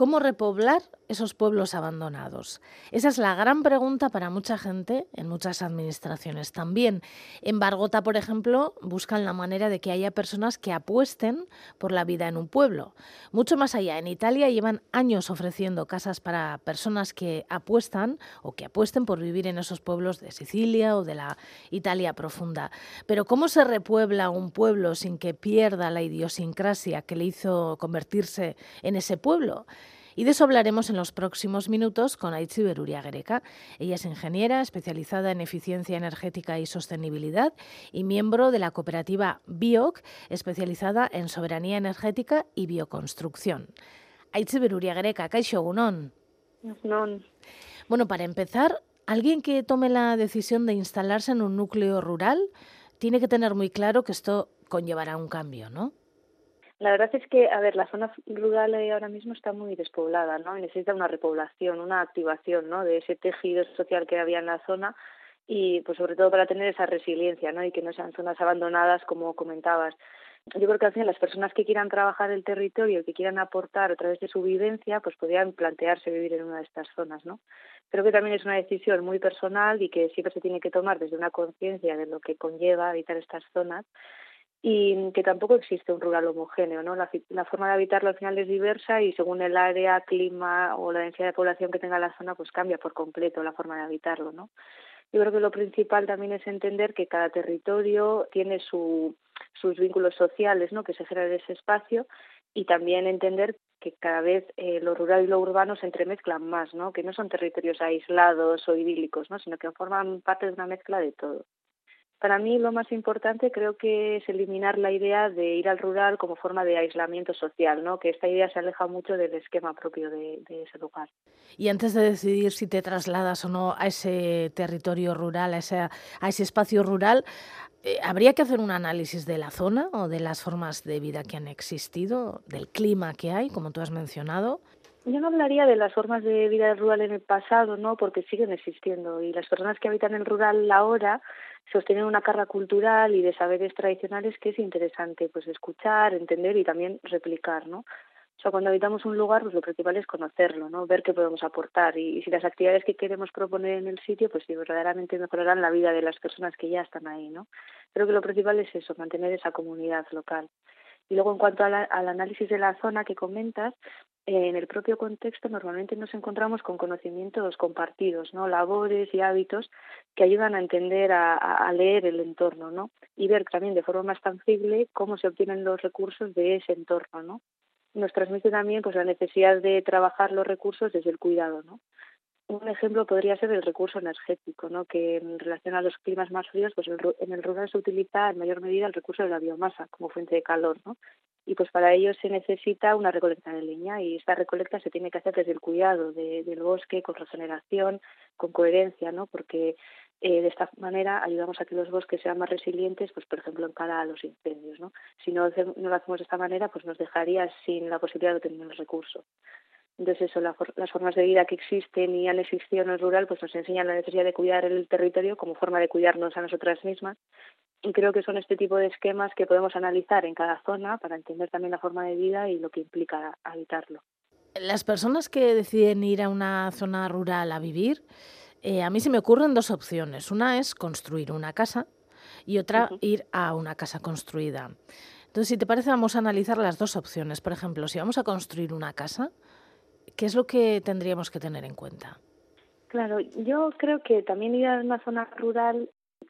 ¿Cómo repoblar esos pueblos abandonados? Esa es la gran pregunta para mucha gente en muchas administraciones. También en Bargota, por ejemplo, buscan la manera de que haya personas que apuesten por la vida en un pueblo. Mucho más allá, en Italia llevan años ofreciendo casas para personas que apuestan o que apuesten por vivir en esos pueblos de Sicilia o de la Italia profunda. Pero ¿cómo se repuebla un pueblo sin que pierda la idiosincrasia que le hizo convertirse en ese pueblo? Y de eso hablaremos en los próximos minutos con Aitzi Beruria Gereca. Ella es ingeniera especializada en eficiencia energética y sostenibilidad y miembro de la cooperativa BIOC, especializada en soberanía energética y bioconstrucción. Aitzi Beruria Gereca, Kaixo Gunon. Bueno, para empezar, alguien que tome la decisión de instalarse en un núcleo rural tiene que tener muy claro que esto conllevará un cambio, ¿no? La verdad es que, a ver, la zona rural ahora mismo está muy despoblada, ¿no? necesita una repoblación, una activación, ¿no? De ese tejido social que había en la zona y, pues, sobre todo para tener esa resiliencia, ¿no? Y que no sean zonas abandonadas, como comentabas. Yo creo que al final las personas que quieran trabajar el territorio, que quieran aportar a través de su vivencia, pues podrían plantearse vivir en una de estas zonas, ¿no? Creo que también es una decisión muy personal y que siempre se tiene que tomar desde una conciencia de lo que conlleva habitar estas zonas y que tampoco existe un rural homogéneo, ¿no? La, la, forma de habitarlo al final es diversa y según el área, clima o la densidad de población que tenga la zona, pues cambia por completo la forma de habitarlo, ¿no? Yo creo que lo principal también es entender que cada territorio tiene su, sus vínculos sociales, ¿no? Que se generan en ese espacio y también entender que cada vez eh, lo rural y lo urbano se entremezclan más, ¿no? Que no son territorios aislados o idílicos, ¿no? Sino que forman parte de una mezcla de todo. Para mí lo más importante creo que es eliminar la idea de ir al rural como forma de aislamiento social, ¿no? que esta idea se aleja mucho del esquema propio de, ese lugar. Y antes de decidir si te trasladas o no a ese territorio rural, a ese, a ese espacio rural, eh, ¿habría que hacer un análisis de la zona o de las formas de vida que han existido, del clima que hay, como tú has mencionado? Yo no hablaría de las formas de vida rural en el pasado, ¿no? Porque siguen existiendo y las personas que habitan el rural ahora sostienen una carga cultural y de saberes tradicionales que es interesante pues escuchar, entender y también replicar, ¿no? O sea, cuando habitamos un lugar, pues lo principal es conocerlo, ¿no? Ver qué podemos aportar y, si las actividades que queremos proponer en el sitio, pues sí, verdaderamente mejorarán la vida de las personas que ya están ahí, ¿no? Creo que lo principal es eso, mantener esa comunidad local. Y luego, en cuanto al análisis de la zona que comentas, en el propio contexto normalmente nos encontramos con conocimientos compartidos, ¿no? labores y hábitos que ayudan a entender, a, leer el entorno ¿no? y ver también de forma más tangible cómo se obtienen los recursos de ese entorno. ¿no? Nos transmite también pues, la necesidad de trabajar los recursos desde el cuidado. ¿no? un ejemplo podría ser el recurso energético, ¿no? que en relación a los climas más fríos, pues en el rural se utiliza en mayor medida el recurso de la biomasa como fuente de calor, ¿no? Y pues para ello se necesita una recolecta de leña y esta recolecta se tiene que hacer desde el cuidado del bosque, con regeneración, con coherencia, ¿no? porque eh, de esta manera ayudamos a que los bosques sean más resilientes, pues por ejemplo en cara a los incendios. ¿no? Si no, no lo hacemos de esta manera, pues nos dejaría sin la posibilidad de tener el recurso. Entonces, eso, las formas de vida que existen y han existido en el rural, pues nos enseñan la necesidad de cuidar el territorio como forma de cuidarnos a nosotras mismas. Y creo que son este tipo de esquemas que podemos analizar en cada zona para entender también la forma de vida y lo que implica habitarlo. Las personas que deciden ir a una zona rural a vivir, eh, a mí se me ocurren dos opciones. Una es construir una casa y otra ir a una casa construida. Entonces, si te parece, vamos a analizar las dos opciones. Por ejemplo, si vamos a construir una casa, ¿Qué es lo que tendríamos que tener en cuenta? Claro, yo creo que también ir a una zona rural,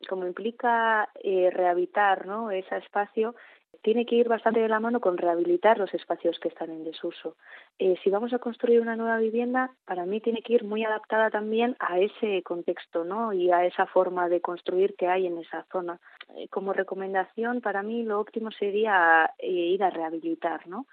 como implica eh, rehabilitar ¿no? ese espacio, tiene que ir bastante de la mano con rehabilitar los espacios que están en desuso. Eh, si vamos a construir una nueva vivienda, para mí tiene que ir muy adaptada también a ese contexto ¿no? y a esa forma de construir que hay en esa zona. Eh, como recomendación, para mí lo óptimo sería ir a rehabilitar, ¿no?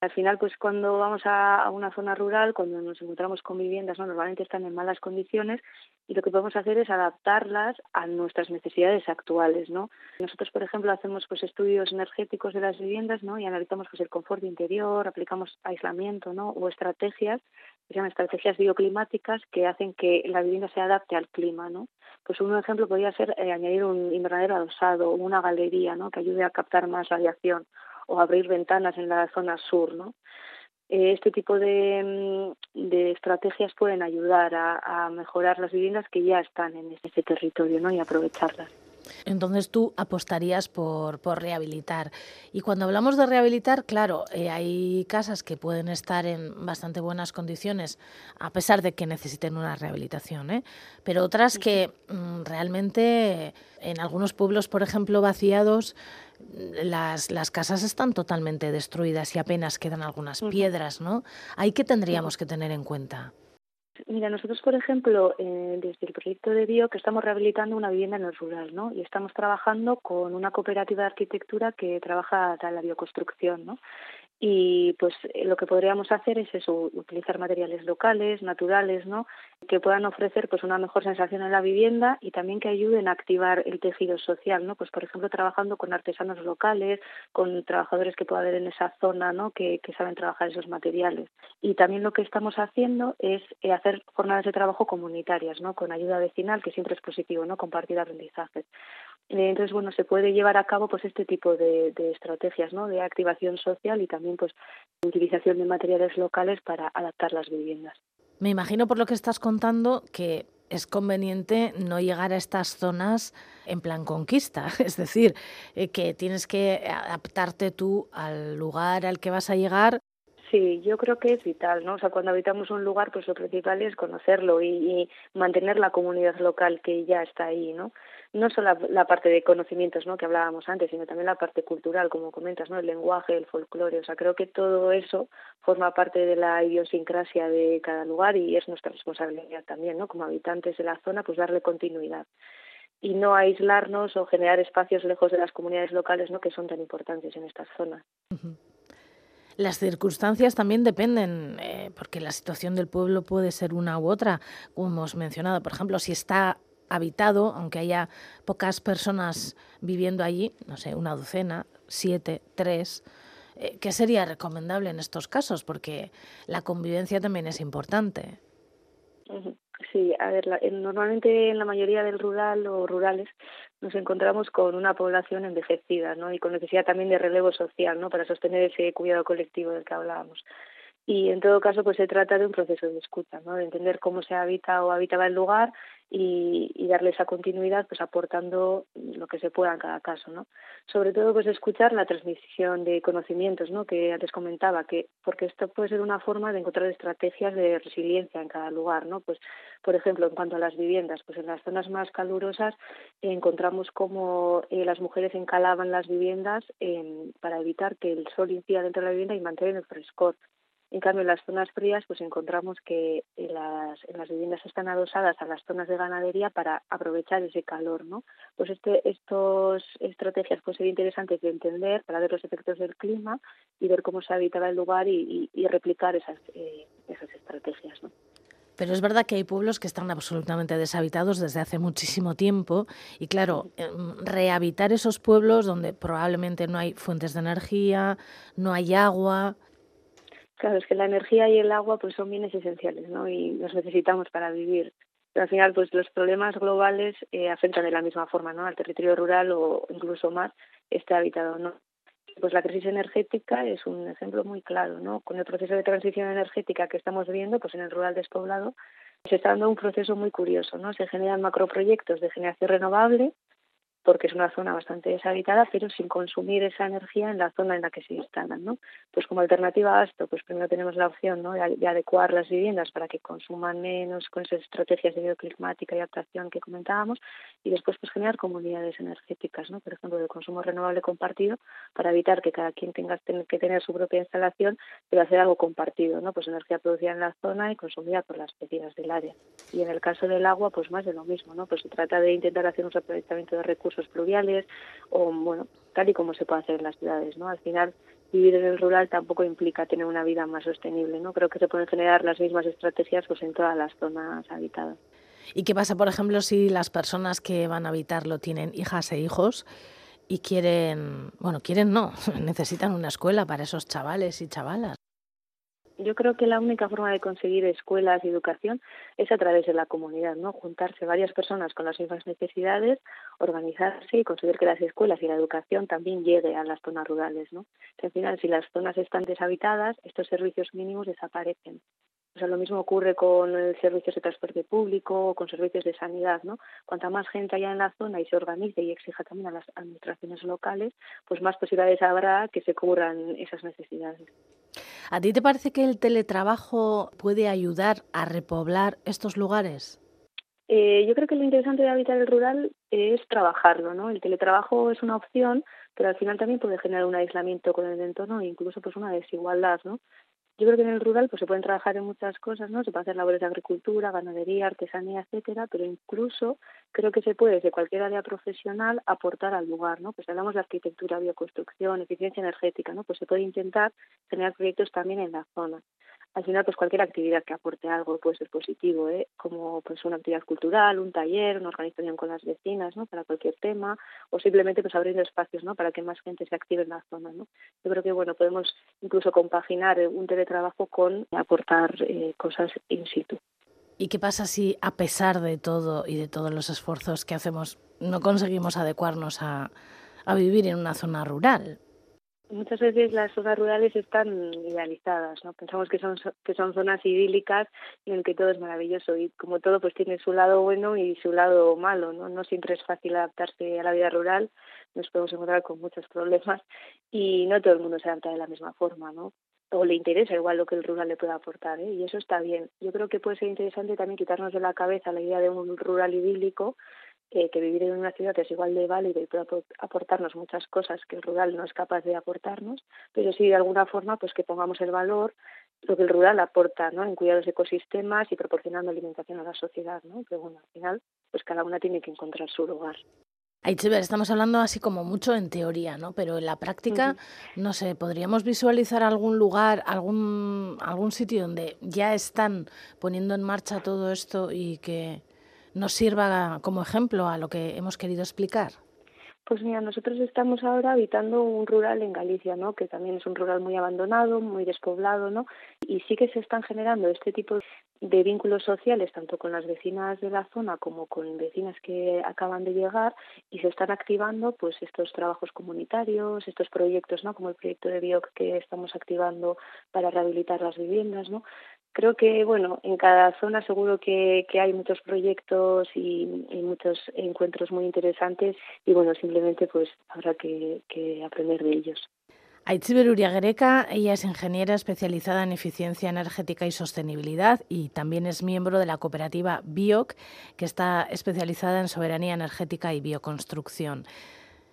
Al final, pues cuando vamos a, una zona rural, cuando nos encontramos con viviendas, ¿no? normalmente están en malas condiciones y lo que podemos hacer es adaptarlas a nuestras necesidades actuales, ¿no? Nosotros, por ejemplo, hacemos pues estudios energéticos de las viviendas, ¿no? Y analizamos pues el confort interior, aplicamos aislamiento, ¿no? O estrategias que se llaman estrategias bioclimáticas que hacen que la vivienda se adapte al clima, ¿no? Pues un ejemplo podría ser eh, añadir un invernadero adosado o una galería, ¿no? Que ayude a captar más radiación o abrir ventanas en la zona sur, ¿no? eh, este tipo de, mm, de, estrategias pueden ayudar a, mejorar las viviendas que ya están en ese territorio ¿no? y aprovecharlas. Entonces tú apostarías por, por rehabilitar. Y cuando hablamos de rehabilitar, claro, eh, hay casas que pueden estar en bastante buenas condiciones, a pesar de que necesiten una rehabilitación, ¿eh? pero otras que mm, realmente en algunos pueblos, por ejemplo, vaciados, las, las, casas están totalmente destruidas y apenas quedan algunas piedras, ¿no? ¿Ahí qué tendríamos que tener en cuenta? Mira, nosotros, por ejemplo, eh, desde el proyecto de Bio, que estamos rehabilitando una vivienda en el rural, ¿no? Y estamos trabajando con una cooperativa de arquitectura que trabaja en la bioconstrucción, ¿no? Y pues eh, lo que podríamos hacer es eso, utilizar materiales locales, naturales, ¿no? que puedan ofrecer pues una mejor sensación en la vivienda y también que ayuden a activar el tejido social, ¿no? Pues por ejemplo trabajando con artesanos locales, con trabajadores que pueda haber en esa zona, ¿no? Que, saben trabajar esos materiales. Y también lo que estamos haciendo es eh, hacer jornadas de trabajo comunitarias, ¿no? Con ayuda vecinal, que siempre es positivo, ¿no? Compartir aprendizajes. Eh, entonces, bueno, se puede llevar a cabo pues este tipo de, de estrategias, ¿no? De activación social y también pues utilización de materiales locales para adaptar las viviendas. Me imagino por lo que estás contando que es conveniente no llegar a estas zonas en plan conquista, es decir, eh, que tienes que adaptarte tú al lugar al que vas a llegar. Sí, yo creo que es vital, ¿no? O sea, cuando habitamos un lugar, pues lo principal es conocerlo y, y mantener la comunidad local que ya está ahí, ¿no? No solo la, parte de conocimientos ¿no? que hablábamos antes, sino también la parte cultural, como comentas, ¿no? el lenguaje, el folclore. O sea, creo que todo eso forma parte de la idiosincrasia de cada lugar y es nuestra responsabilidad también, ¿no? como habitantes de la zona, pues darle continuidad y no aislarnos o generar espacios lejos de las comunidades locales ¿no? que son tan importantes en estas zonas. Las circunstancias también dependen, eh, porque la situación del pueblo puede ser una u otra, como hemos mencionado. Por ejemplo, si está habitado, aunque haya pocas personas viviendo allí, no sé, una docena, siete, tres, eh, ¿qué sería recomendable en estos casos? Porque la convivencia también es importante. Sí, a ver, normalmente en la mayoría del rural o rurales nos encontramos con una población envejecida, ¿no? Y con necesidad también de relevo social, ¿no? Para sostener ese cuidado colectivo del que hablábamos y en todo caso pues se trata de un proceso de escucha, ¿no? de entender cómo se habita o habitaba el lugar y, darle esa continuidad pues aportando lo que se pueda en cada caso. ¿no? Sobre todo pues escuchar la transmisión de conocimientos ¿no? que antes comentaba, que porque esto puede ser una forma de encontrar estrategias de resiliencia en cada lugar. ¿no? Pues, por ejemplo, en cuanto a las viviendas, pues en las zonas más calurosas encontramos cómo eh, las mujeres encalaban las viviendas para evitar que el sol incida dentro de la vivienda y mantener el frescor. En cambio, en las zonas frías, pues encontramos que las, en las viviendas están adosadas a las zonas de ganadería para aprovechar ese calor, ¿no? Pues este, estas estrategias pueden ser interesantes de entender para ver los efectos del clima y ver cómo se habitaba el lugar y, y, replicar esas, eh, esas estrategias, ¿no? Pero es verdad que hay pueblos que están absolutamente deshabitados desde hace muchísimo tiempo y claro, em, rehabitar esos pueblos donde probablemente no hay fuentes de energía, no hay agua, Claro, es que la energía y el agua pues son bienes esenciales, ¿no? Y los necesitamos para vivir. Pero al final, pues los problemas globales eh, afectan de la misma forma, ¿no? Al territorio rural o incluso más esté habitado, ¿no? Pues la crisis energética es un ejemplo muy claro, ¿no? Con el proceso de transición energética que estamos viendo, pues en el rural despoblado, se está dando un proceso muy curioso, ¿no? Se generan macroproyectos de generación renovable porque es una zona bastante deshabitada, pero sin consumir esa energía en la zona en la que se instalan, ¿no? Pues como alternativa a esto, pues primero tenemos la opción ¿no? de, adecuar las viviendas para que consuman menos con esas estrategias de bioclimática y adaptación que comentábamos, y después pues generar comunidades energéticas, ¿no? Por ejemplo, de consumo renovable compartido, para evitar que cada quien tenga que tener su propia instalación, pero hacer algo compartido, ¿no? Pues energía producida en la zona y consumida por las vecinas del área. Y en el caso del agua, pues más de lo mismo, ¿no? Pues se trata de intentar hacer un aprovechamiento de recursos recursos pluviales o, bueno, tal y como se puede hacer en las ciudades, ¿no? Al final, vivir en el rural tampoco implica tener una vida más sostenible, ¿no? Creo que se pueden generar las mismas estrategias pues en todas las zonas habitadas. ¿Y qué pasa, por ejemplo, si las personas que van a habitarlo tienen hijas e hijos y quieren, bueno, quieren no, necesitan una escuela para esos chavales y chavalas? Yo creo que la única forma de conseguir escuelas y educación es a través de la comunidad, ¿no? Juntarse varias personas con las mismas necesidades, organizarse y conseguir que las escuelas y la educación también llegue a las zonas rurales, ¿no? Que al final, si las zonas están deshabitadas, estos servicios mínimos desaparecen. O sea, lo mismo ocurre con servicios de transporte público con servicios de sanidad, ¿no? Cuanta más gente haya en la zona y se organice y exija también a las administraciones locales, pues más posibilidades habrá que se cubran esas necesidades. ¿A ti te parece que el teletrabajo puede ayudar a repoblar estos lugares? Eh, yo creo que lo interesante de habitar el rural es trabajarlo, ¿no? El teletrabajo es una opción, pero al final también puede generar un aislamiento con el entorno e incluso pues una desigualdad, ¿no? Yo creo que en el rural pues se pueden trabajar en muchas cosas, ¿no? Se puede hacer labores de agricultura, ganadería, artesanía, etcétera, pero incluso creo que se puede desde cualquier área profesional aportar al lugar, ¿no? Pues hablamos de arquitectura, bioconstrucción, eficiencia energética, ¿no? Pues se puede intentar generar proyectos también en la zona al final pues cualquier actividad que aporte algo puede ser positivo, ¿eh? como pues una actividad cultural, un taller, una organización con las vecinas, ¿no? Para cualquier tema o simplemente pues abriendo espacios, ¿no? Para que más gente se active en la zona, ¿no? Yo creo que bueno podemos incluso compaginar un teletrabajo con aportar eh, cosas in situ. ¿Y qué pasa si a pesar de todo y de todos los esfuerzos que hacemos no conseguimos adecuarnos a vivir en una zona rural? Muchas veces las zonas rurales están idealizadas, ¿no? Pensamos que son que son zonas idílicas en el que todo es maravilloso y como todo pues tiene su lado bueno y su lado malo, ¿no? No siempre es fácil adaptarse a la vida rural, nos podemos encontrar con muchos problemas y no todo el mundo se adapta de la misma forma, ¿no? o le interesa igual lo que el rural le pueda aportar, ¿eh? y eso está bien. Yo creo que puede ser interesante también quitarnos de la cabeza la idea de un rural idílico que vivir en una ciudad es igual de válido y puede aportarnos muchas cosas que el rural no es capaz de aportarnos, pero sí de alguna forma pues que pongamos el valor lo que el rural aporta, ¿no? En cuidados de ecosistemas y proporcionando alimentación a la sociedad, ¿no? Que bueno, al final pues cada una tiene que encontrar su lugar. Aitziber, estamos hablando así como mucho en teoría, ¿no? Pero en la práctica, no sé, ¿podríamos visualizar algún lugar, algún, algún sitio donde ya están poniendo en marcha todo esto y que nos sirva como ejemplo a lo que hemos querido explicar? Pues mira, nosotros estamos ahora habitando un rural en Galicia, ¿no? Que también es un rural muy abandonado, muy despoblado, ¿no? Y sí que se están generando este tipo de vínculos sociales, tanto con las vecinas de la zona como con vecinas que acaban de llegar, y se están activando, pues, estos trabajos comunitarios, estos proyectos, ¿no? Como el proyecto de BIOC que estamos activando para rehabilitar las viviendas, ¿no? Creo que bueno en cada zona seguro que, hay muchos proyectos y, muchos encuentros muy interesantes y bueno simplemente pues habrá que, aprender de ellos. Aitziber Uriagereka, ella es ingeniera especializada en eficiencia energética y sostenibilidad y también es miembro de la cooperativa BIOC, que está especializada en soberanía energética y bioconstrucción.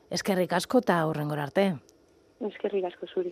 Es que ricasco ta Es que ricasco, Suri.